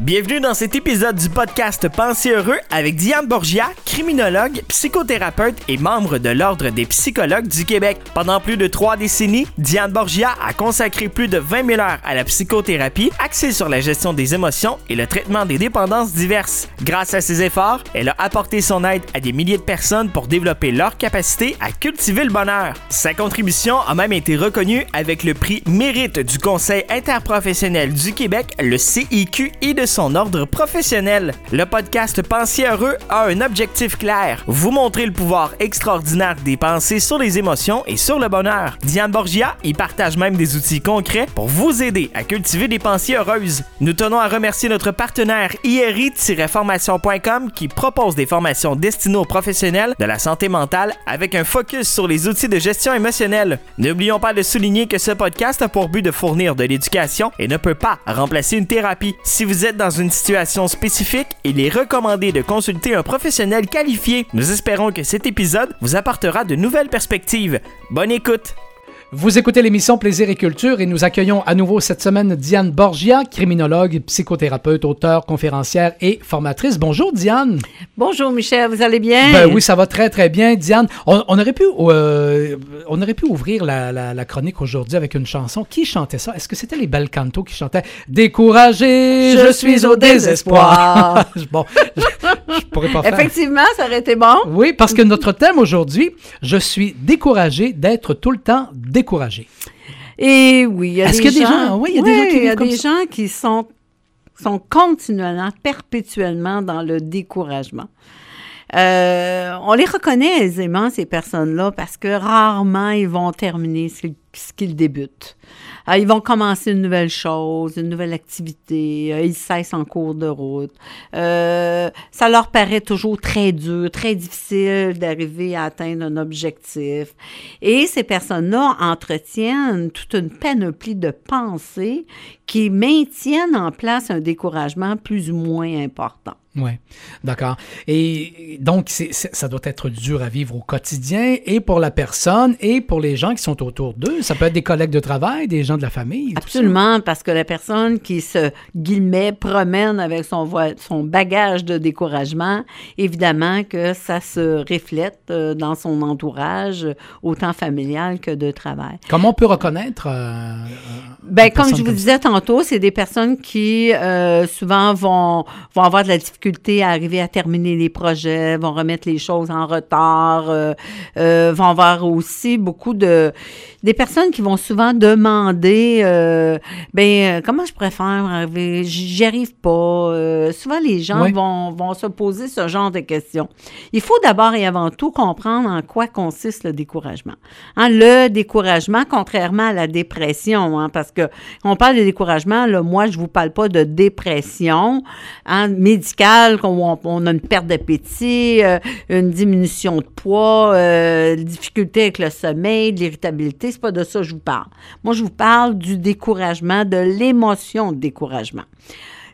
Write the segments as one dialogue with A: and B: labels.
A: Bienvenue dans cet épisode du podcast Pensez heureux avec Diane Borgia, criminologue, psychothérapeute et membre de l'Ordre des psychologues du Québec. Pendant plus de trois décennies, Diane Borgia a consacré plus de 20 000 heures à la psychothérapie axée sur la gestion des émotions et le traitement des dépendances diverses. Grâce à ses efforts, elle a apporté son aide à des milliers de personnes pour développer leur capacité à cultiver le bonheur. Sa contribution a même été reconnue avec le prix Mérite du Conseil interprofessionnel du Québec, le CIQ et de son ordre professionnel. Le podcast Pensez heureux a un objectif clair, vous montrer le pouvoir extraordinaire des pensées sur les émotions et sur le bonheur. Diane Borgia y partage même des outils concrets pour vous aider à cultiver des pensées heureuses. Nous tenons à remercier notre partenaire IRI-formation.com qui propose des formations destinées aux professionnels de la santé mentale avec un focus sur les outils de gestion émotionnelle. N'oublions pas de souligner que ce podcast a pour but de fournir de l'éducation et ne peut pas remplacer une thérapie. Si vous êtes dans une situation spécifique, il est recommandé de consulter un professionnel qualifié. Nous espérons que cet épisode vous apportera de nouvelles perspectives. Bonne écoute!
B: Vous écoutez l'émission Plaisir et Culture et nous accueillons à nouveau cette semaine Diane Borgia, criminologue, psychothérapeute, auteure, conférencière et formatrice. Bonjour Diane.
C: Bonjour Michel, vous allez bien?
B: Ben oui, ça va très très bien. Diane, on, aurait, pu, euh, on aurait pu ouvrir la, chronique aujourd'hui avec une chanson. Qui chantait ça? Est-ce que c'était les belles cantos qui chantaient? Découragé, je, suis au désespoir? bon,
C: je, pourrais pas faire. Effectivement, ça aurait été bon.
B: Oui, parce que notre thème aujourd'hui, je suis découragé d'être tout le temps découragé.
C: Et oui, il y a des gens, oui, il y a des gens qui, il y a des gens qui sont, sont continuellement, perpétuellement dans le découragement. Euh, on les reconnaît aisément, ces personnes-là, parce que rarement ils vont terminer ce, qu'ils débutent. Euh, ils vont commencer une nouvelle chose, une nouvelle activité, euh, ils cessent en cours de route. ça leur paraît toujours très dur, très difficile d'arriver à atteindre un objectif. Et ces personnes-là entretiennent toute une panoplie de pensées qui maintiennent en place un découragement plus ou moins important.
B: Oui, d'accord. Et donc, ça doit être dur à vivre au quotidien et pour la personne et pour les gens qui sont autour d'eux. Ça peut être des collègues de travail, des gens de la famille.
C: Absolument, parce que la personne qui se, guillemets, promène avec son, son bagage de découragement, évidemment que ça se reflète euh, dans son entourage, autant familial que de travail.
B: Comment on peut reconnaître? Euh,
C: ben, comme je vous disais tantôt, c'est des personnes qui euh, souvent vont, vont avoir de la difficulté à arriver à terminer les projets, vont remettre les choses en retard, euh, euh, vont avoir aussi beaucoup de des personnes qui vont souvent demander euh, ben comment je préfère j'y arrive pas. souvent les gens vont, vont se poser ce genre de questions. Il faut d'abord et avant tout comprendre en quoi consiste le découragement. Hein, le découragement, contrairement à la dépression, hein, parce que on parle de découragement, là, moi je vous parle pas de dépression hein, médicale qu'on on, a une perte d'appétit, euh, une diminution de poids, euh, difficulté avec le sommeil, de l'irritabilité. C'est pas de ça que je vous parle. Moi, je vous parle du découragement, de l'émotion de découragement.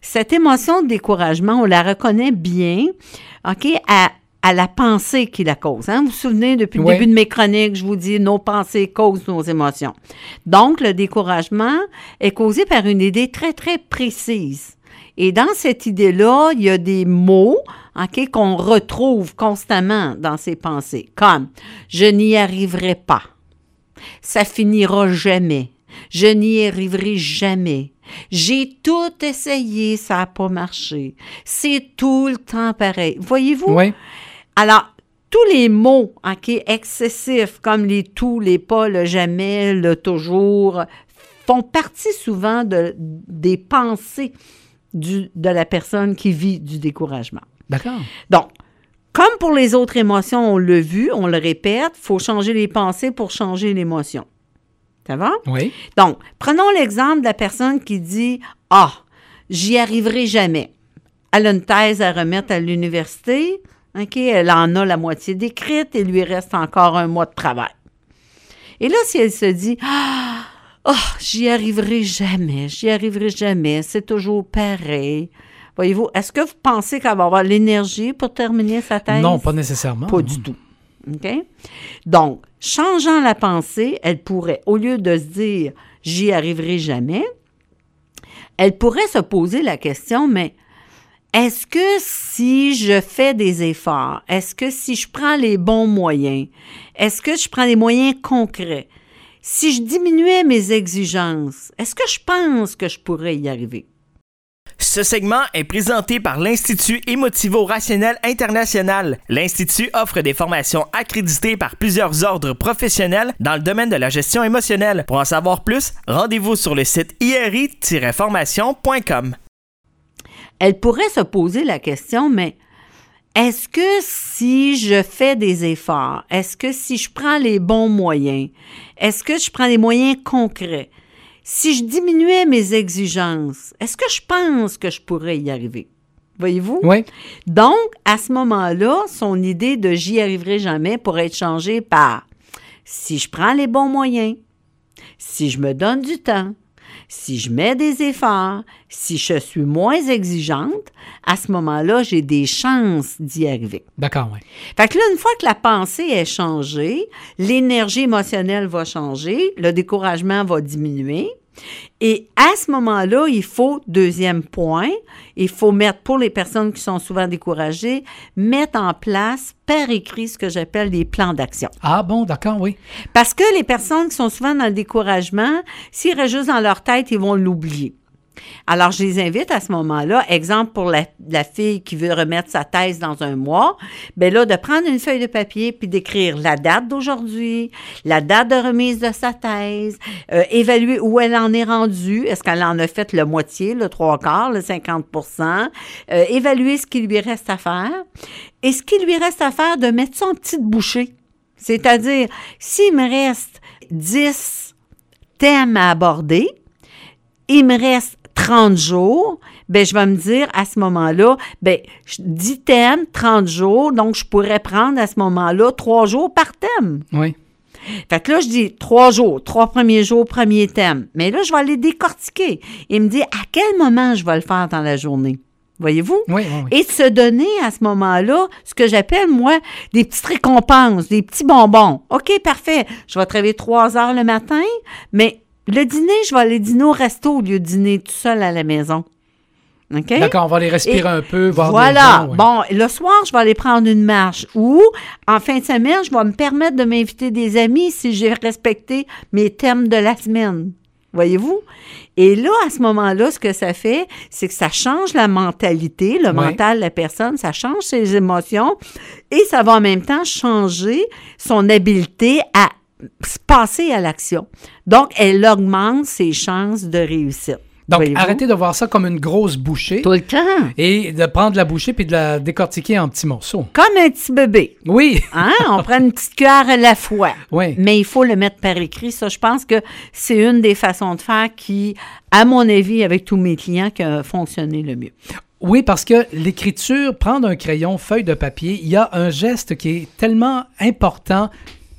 C: Cette émotion de découragement, on la reconnaît bien, OK, à, la pensée qui la cause. Hein? Vous vous souvenez, depuis le début de mes chroniques, je vous dis nos pensées causent nos émotions. Donc, le découragement est causé par une idée très, très précise. Et dans cette idée-là, il y a des mots qu'on retrouve constamment dans ses pensées, comme je n'y arriverai pas, ça finira jamais, je n'y arriverai jamais, j'ai tout essayé, ça n'a pas marché, c'est tout le temps pareil. Voyez-vous?
B: Oui.
C: Alors, tous les mots excessifs, comme les tout, les pas, le jamais, le toujours, font partie souvent de, des pensées de la personne qui vit du découragement.
B: D'accord.
C: Donc, comme pour les autres émotions, on l'a vu, on le répète, il faut changer les pensées pour changer l'émotion. Ça va?
B: Oui.
C: Donc, prenons l'exemple de la personne qui dit Ah, j'y arriverai jamais. Elle a une thèse à remettre à l'université. OK, elle en a la moitié décrite il lui reste encore un mois de travail. Et là, si elle se dit Ah, Oh, j'y arriverai jamais, j'y arriverai jamais, c'est toujours pareil. Voyez-vous, est-ce que vous pensez qu'elle va avoir l'énergie pour terminer sa thèse?
B: Non, pas nécessairement.
C: Pas du tout. OK? Donc, changeant la pensée, elle pourrait, au lieu de se dire j'y arriverai jamais, elle pourrait se poser la question, mais est-ce que si je fais des efforts, est-ce que si je prends les bons moyens, est-ce que je prends des moyens concrets, si je diminuais mes exigences, est-ce que je pense que je pourrais y arriver?
A: Ce segment est présenté par l'Institut Émotivo-Rationnel International. L'Institut offre des formations accréditées par plusieurs ordres professionnels dans le domaine de la gestion émotionnelle. Pour en savoir plus, rendez-vous sur le site iri-formation.com
C: elle pourrait se poser la question, mais est-ce que si je fais des efforts, est-ce que si je prends les bons moyens, est-ce que je prends des moyens concrets, si je diminuais mes exigences, est-ce que je pense que je pourrais y arriver? Voyez-vous?
B: Oui.
C: Donc, à ce moment-là, son idée de j'y arriverai jamais pourrait être changée par si je prends les bons moyens, si je me donne du temps, si je mets des efforts, si je suis moins exigeante, à ce moment-là, j'ai des chances d'y arriver.
B: D'accord, oui.
C: Fait que là, une fois que la pensée est changée, l'énergie émotionnelle va changer, le découragement va diminuer. Et à ce moment-là, il faut, deuxième point, il faut mettre, pour les personnes qui sont souvent découragées, mettre en place par écrit ce que j'appelle des plans d'action.
B: Ah bon, d'accord, oui.
C: Parce que les personnes qui sont souvent dans le découragement, s'ils restent juste dans leur tête, ils vont l'oublier. Alors, je les invite à ce moment-là, exemple pour la, fille qui veut remettre sa thèse dans un mois, bien là, de prendre une feuille de papier puis d'écrire la date d'aujourd'hui, la date de remise de sa thèse, euh, évaluer où elle en est rendue, est-ce qu'elle en a fait le moitié, le trois quarts, le 50% euh, évaluer ce qui lui reste à faire. Et ce qui lui reste à faire, de mettre en petite bouchée. C'est-à-dire, s'il me reste 10 thèmes à aborder, il me reste 30 jours, ben je vais me dire à ce moment-là, ben 10 thèmes, 30 jours, donc je pourrais prendre à ce moment-là 3 jours par thème.
B: Oui.
C: Fait que là, je dis trois jours, trois premiers jours, premier thème. Mais là, je vais aller décortiquer. Il me dit à quel moment je vais le faire dans la journée? Voyez-vous?
B: Oui, oui,
C: Et se donner à ce moment-là ce que j'appelle, moi, des petites récompenses, des petits bonbons. OK, parfait. Je vais travailler trois heures le matin, mais le dîner, je vais aller dîner au resto au lieu de dîner tout seul à la maison. OK?
B: D'accord, on va aller respirer un peu, voir
C: Voilà. Bon, le soir, je vais aller prendre une marche. Ou, en fin de semaine, je vais me permettre de m'inviter des amis si j'ai respecté mes thèmes de la semaine. Voyez-vous? Et là, à ce moment-là, ce que ça fait, c'est que ça change la mentalité, le mental de la personne, ça change ses émotions et ça va en même temps changer son habileté à passer à l'action. Donc, elle augmente ses chances de réussite.
B: Donc, arrêtez de voir ça comme une grosse bouchée.
C: Tout le temps.
B: Et de prendre la bouchée puis de la décortiquer en petits morceaux.
C: Comme un petit bébé.
B: Oui.
C: Hein? On prend une petite cuillère à la fois.
B: Oui.
C: Mais il faut le mettre par écrit. Ça, je pense que c'est une des façons de faire qui, à mon avis, avec tous mes clients, qui a fonctionné le mieux.
B: Oui, parce que l'écriture, prendre un crayon, feuille de papier, il y a un geste qui est tellement important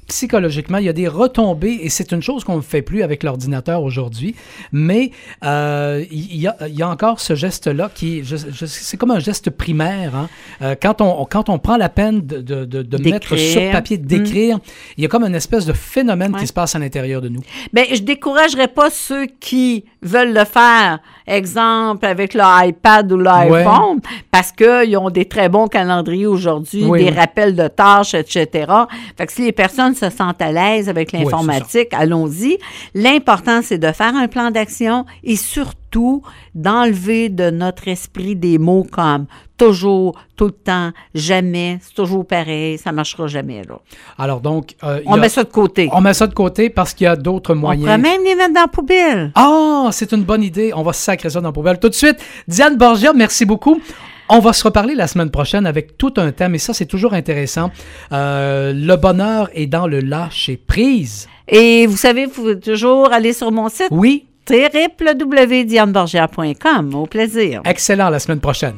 B: psychologiquement, il y a des retombées et c'est une chose qu'on ne fait plus avec l'ordinateur aujourd'hui, mais euh, il, y a, il, y a, encore ce geste-là qui, je, c'est comme un geste primaire. Hein. Euh, quand, on, quand on prend la peine de, de, de, mettre sur papier, d'écrire, il y a comme une espèce de phénomène qui se passe à l'intérieur de nous.
C: Bien, je découragerais pas ceux qui veulent le faire, exemple avec l'iPad ou l'iPhone, parce qu'ils ont des très bons calendriers aujourd'hui, des rappels de tâches, etc. Fait que si les personnes se sentent à l'aise avec l'informatique, allons-y. L'important, c'est de faire un plan d'action et surtout d'enlever de notre esprit des mots comme toujours, tout le temps, jamais, c'est toujours pareil, ça ne marchera jamais. Là.
B: Alors donc...
C: Euh, on met ça de côté.
B: On met ça de côté parce qu'il y a d'autres moyens.
C: On pourrait même les mettre dans la poubelle.
B: Ah, c'est une bonne idée. On va sacrer ça dans la poubelle. Tout de suite, Diane Borgia, merci beaucoup. On va se reparler la semaine prochaine avec tout un thème, et ça, c'est toujours intéressant. Euh, le bonheur est dans le lâcher prise.
C: Et vous savez, vous pouvez toujours aller sur mon site.
B: Oui.
C: www.dianeborgia.com. Au plaisir.
B: Excellent, la semaine prochaine.